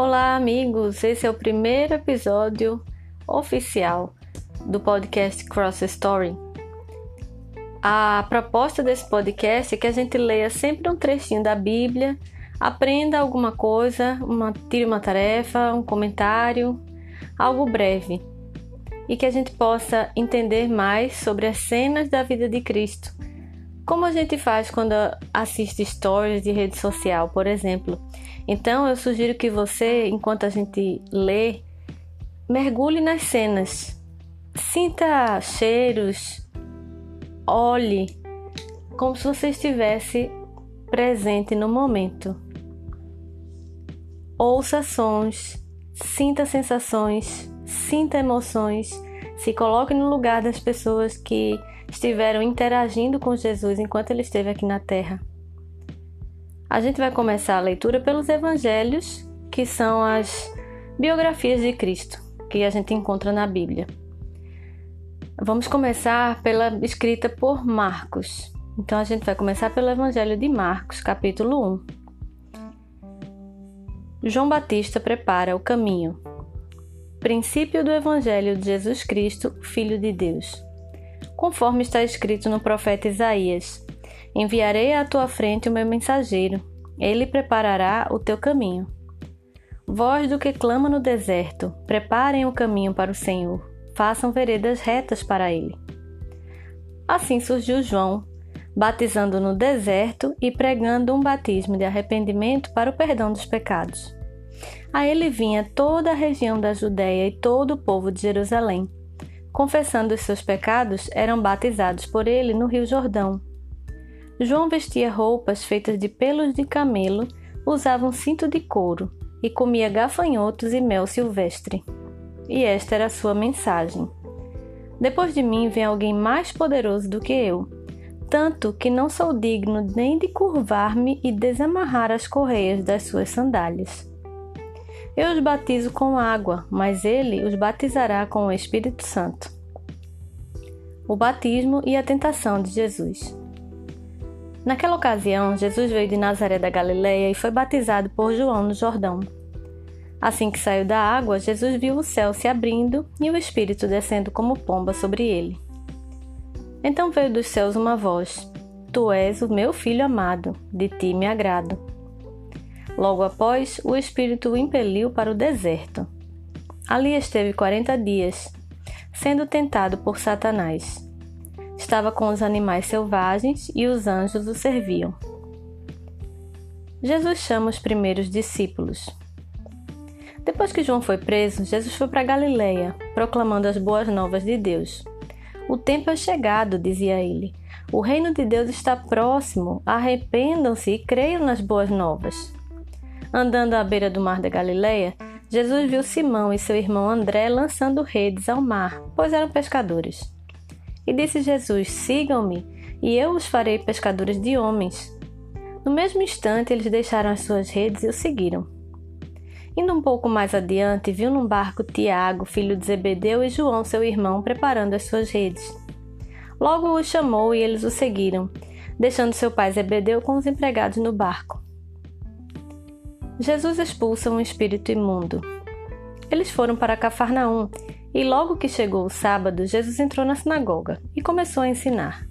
Olá, amigos! Esse é o primeiro episódio oficial do podcast Cross Story. A proposta desse podcast é que a gente leia sempre um trechinho da Bíblia, aprenda alguma coisa, uma, tire uma tarefa, um comentário, algo breve, e que a gente possa entender mais sobre as cenas da vida de Cristo. Como a gente faz quando assiste stories de rede social, por exemplo. Então eu sugiro que você, enquanto a gente lê, mergulhe nas cenas. Sinta cheiros, olhe como se você estivesse presente no momento. Ouça sons, sinta sensações, sinta emoções, se coloque no lugar das pessoas que estiveram interagindo com Jesus enquanto ele esteve aqui na terra. A gente vai começar a leitura pelos evangelhos, que são as biografias de Cristo, que a gente encontra na Bíblia. Vamos começar pela escrita por Marcos. Então a gente vai começar pelo Evangelho de Marcos, capítulo 1. João Batista prepara o caminho. Princípio do Evangelho de Jesus Cristo, Filho de Deus conforme está escrito no profeta Isaías: Enviarei à tua frente o meu mensageiro, ele preparará o teu caminho. Voz do que clama no deserto: Preparem o caminho para o Senhor, façam veredas retas para ele. Assim surgiu João, batizando no deserto e pregando um batismo de arrependimento para o perdão dos pecados. A ele vinha toda a região da Judéia e todo o povo de Jerusalém confessando os seus pecados, eram batizados por ele no Rio Jordão. João vestia roupas feitas de pelos de camelo, usava um cinto de couro e comia gafanhotos e mel silvestre. E esta era a sua mensagem: Depois de mim vem alguém mais poderoso do que eu, tanto que não sou digno nem de curvar-me e desamarrar as correias das suas sandálias. Eu os batizo com água, mas ele os batizará com o Espírito Santo. O batismo e a tentação de Jesus. Naquela ocasião, Jesus veio de Nazaré da Galileia e foi batizado por João no Jordão. Assim que saiu da água, Jesus viu o céu se abrindo e o Espírito descendo como pomba sobre ele. Então veio dos céus uma voz: Tu és o meu filho amado, de ti me agrado. Logo após, o Espírito o impeliu para o deserto. Ali esteve quarenta dias, sendo tentado por Satanás. Estava com os animais selvagens e os anjos o serviam. Jesus chama os primeiros discípulos. Depois que João foi preso, Jesus foi para Galiléia, proclamando as boas novas de Deus. O tempo é chegado, dizia ele. O reino de Deus está próximo. Arrependam-se e creiam nas boas novas. Andando à beira do mar da Galileia, Jesus viu Simão e seu irmão André lançando redes ao mar, pois eram pescadores. E disse Jesus: Sigam-me, e eu os farei pescadores de homens. No mesmo instante, eles deixaram as suas redes e o seguiram. Indo um pouco mais adiante, viu num barco Tiago, filho de Zebedeu, e João, seu irmão, preparando as suas redes. Logo os chamou e eles o seguiram, deixando seu pai Zebedeu com os empregados no barco. Jesus expulsa um espírito imundo. Eles foram para Cafarnaum e logo que chegou o sábado, Jesus entrou na sinagoga e começou a ensinar.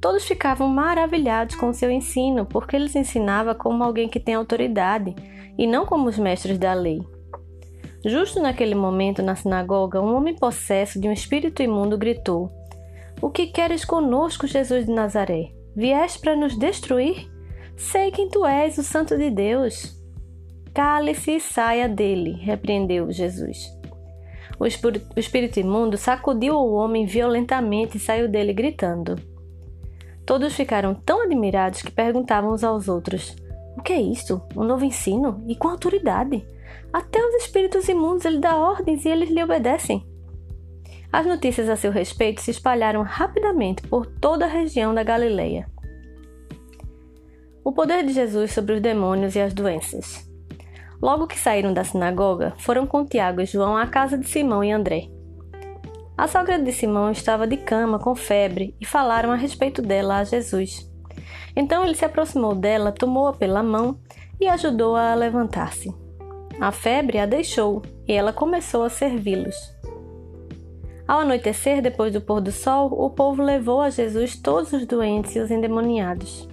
Todos ficavam maravilhados com seu ensino, porque ele ensinava como alguém que tem autoridade e não como os mestres da lei. Justo naquele momento, na sinagoga, um homem possesso de um espírito imundo gritou: O que queres conosco, Jesus de Nazaré? Vieste para nos destruir? Sei quem tu és, o Santo de Deus. Cale-se e saia dele, repreendeu Jesus. O espírito imundo sacudiu o homem violentamente e saiu dele gritando. Todos ficaram tão admirados que perguntavam uns aos outros: O que é isto? Um novo ensino? E com autoridade? Até os espíritos imundos ele dá ordens e eles lhe obedecem. As notícias a seu respeito se espalharam rapidamente por toda a região da Galileia. O poder de Jesus sobre os demônios e as doenças. Logo que saíram da sinagoga, foram com Tiago e João à casa de Simão e André. A sogra de Simão estava de cama com febre e falaram a respeito dela a Jesus. Então ele se aproximou dela, tomou-a pela mão e ajudou-a a, a levantar-se. a febre a deixou e ela começou a servi-los. Ao anoitecer, depois do pôr do sol, o povo levou a Jesus todos os doentes e os endemoniados.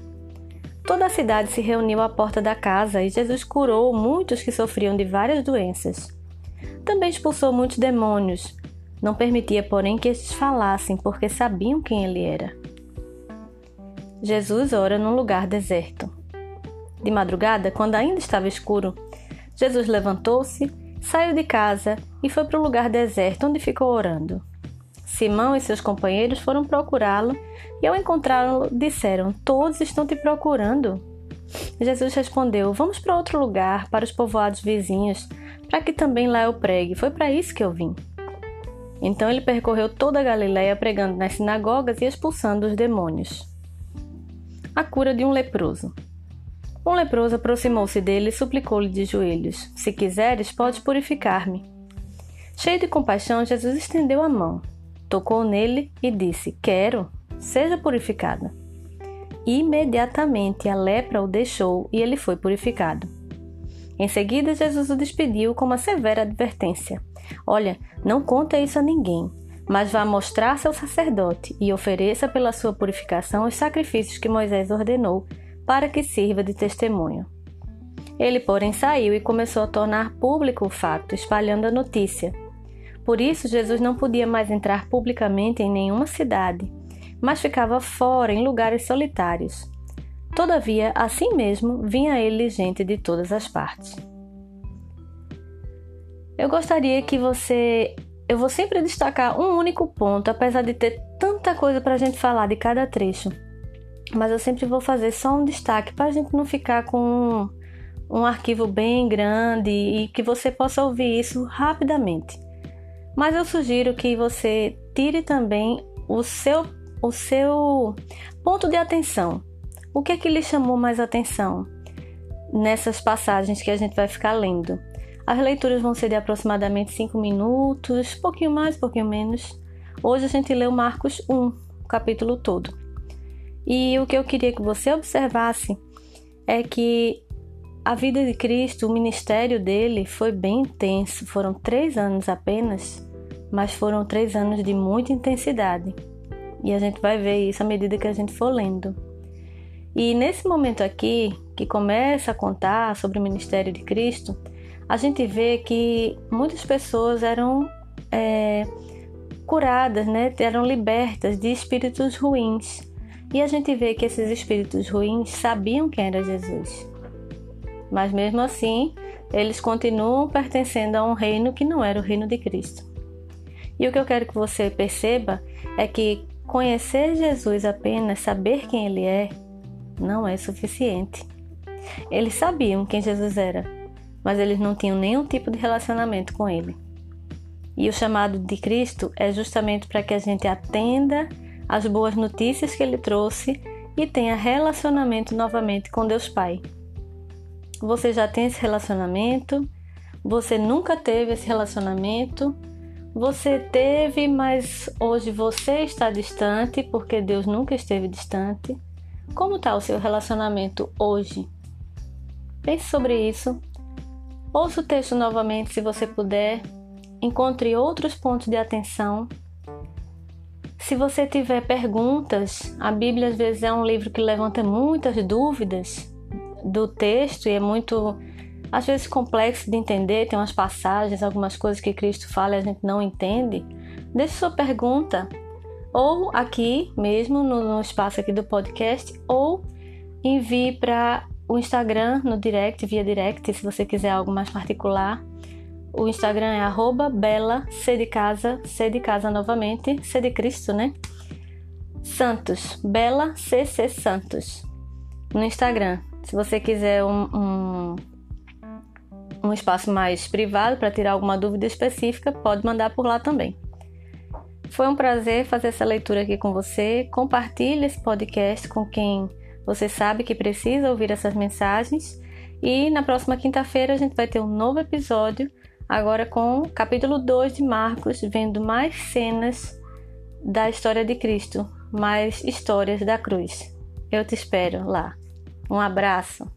Toda a cidade se reuniu à porta da casa e Jesus curou muitos que sofriam de várias doenças. Também expulsou muitos demônios. Não permitia, porém, que estes falassem, porque sabiam quem ele era. Jesus ora num lugar deserto. De madrugada, quando ainda estava escuro, Jesus levantou-se saiu de casa e foi para o lugar deserto onde ficou orando. Simão e seus companheiros foram procurá-lo e, ao encontrá-lo, disseram: Todos estão te procurando. Jesus respondeu: Vamos para outro lugar, para os povoados vizinhos, para que também lá eu pregue. Foi para isso que eu vim. Então ele percorreu toda a Galiléia pregando nas sinagogas e expulsando os demônios. A cura de um leproso. Um leproso aproximou-se dele e suplicou-lhe de joelhos: Se quiseres, podes purificar-me. Cheio de compaixão, Jesus estendeu a mão, tocou nele e disse: Quero, seja purificada. Imediatamente a lepra o deixou e ele foi purificado. Em seguida, Jesus o despediu com uma severa advertência: Olha, não conta isso a ninguém, mas vá mostrar-se ao sacerdote e ofereça pela sua purificação os sacrifícios que Moisés ordenou para que sirva de testemunho. Ele, porém, saiu e começou a tornar público o fato, espalhando a notícia. Por isso, Jesus não podia mais entrar publicamente em nenhuma cidade, mas ficava fora em lugares solitários. Todavia, assim mesmo, vinha ele gente de todas as partes. Eu gostaria que você. Eu vou sempre destacar um único ponto, apesar de ter tanta coisa para a gente falar de cada trecho mas eu sempre vou fazer só um destaque para a gente não ficar com um arquivo bem grande e que você possa ouvir isso rapidamente. Mas eu sugiro que você tire também o seu, o seu ponto de atenção. O que é que lhe chamou mais atenção nessas passagens que a gente vai ficar lendo? As leituras vão ser de aproximadamente 5 minutos, pouquinho mais, pouquinho menos. Hoje a gente leu Marcos 1, o capítulo todo. E o que eu queria que você observasse é que a vida de Cristo, o ministério dele foi bem intenso. Foram três anos apenas, mas foram três anos de muita intensidade. E a gente vai ver isso à medida que a gente for lendo. E nesse momento aqui, que começa a contar sobre o ministério de Cristo, a gente vê que muitas pessoas eram é, curadas, né? eram libertas de espíritos ruins. E a gente vê que esses espíritos ruins sabiam quem era Jesus. Mas mesmo assim, eles continuam pertencendo a um reino que não era o reino de Cristo. E o que eu quero que você perceba é que conhecer Jesus apenas, saber quem ele é, não é suficiente. Eles sabiam quem Jesus era, mas eles não tinham nenhum tipo de relacionamento com ele. E o chamado de Cristo é justamente para que a gente atenda as boas notícias que ele trouxe e tenha relacionamento novamente com Deus Pai. Você já tem esse relacionamento? Você nunca teve esse relacionamento? Você teve, mas hoje você está distante porque Deus nunca esteve distante? Como está o seu relacionamento hoje? Pense sobre isso. Ouça o texto novamente se você puder. Encontre outros pontos de atenção se você tiver perguntas, a Bíblia às vezes é um livro que levanta muitas dúvidas do texto e é muito, às vezes, complexo de entender. Tem umas passagens, algumas coisas que Cristo fala e a gente não entende. Deixe sua pergunta, ou aqui mesmo no, espaço aqui do podcast, ou envie para o Instagram no direct, via direct, se você quiser algo mais particular. O Instagram é arroba bela, C de casa, C de casa novamente, C de Cristo, né? Santos, Bela CC Santos, no Instagram. Se você quiser um, um, um espaço mais privado para tirar alguma dúvida específica, pode mandar por lá também. Foi um prazer fazer essa leitura aqui com você. Compartilhe esse podcast com quem você sabe que precisa ouvir essas mensagens. E na próxima quinta-feira a gente vai ter um novo episódio agora com o capítulo 2 de Marcos, vendo mais cenas da história de Cristo, mais histórias da cruz. Eu te espero lá. Um abraço.